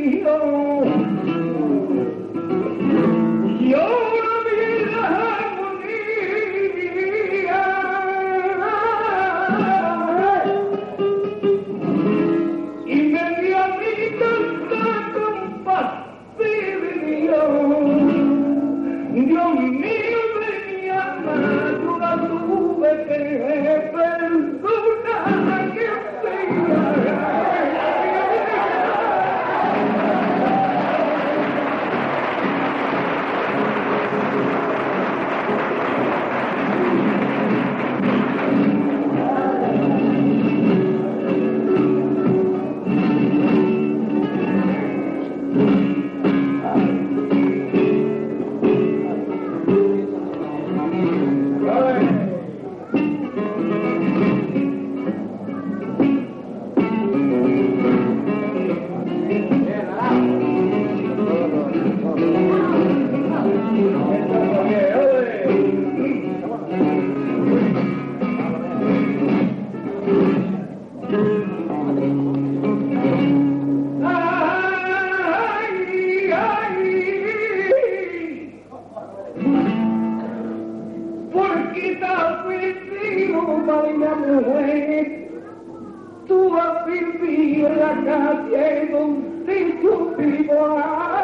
فيه أنفسهم mujer, tú vas a vivir la calle donde yo.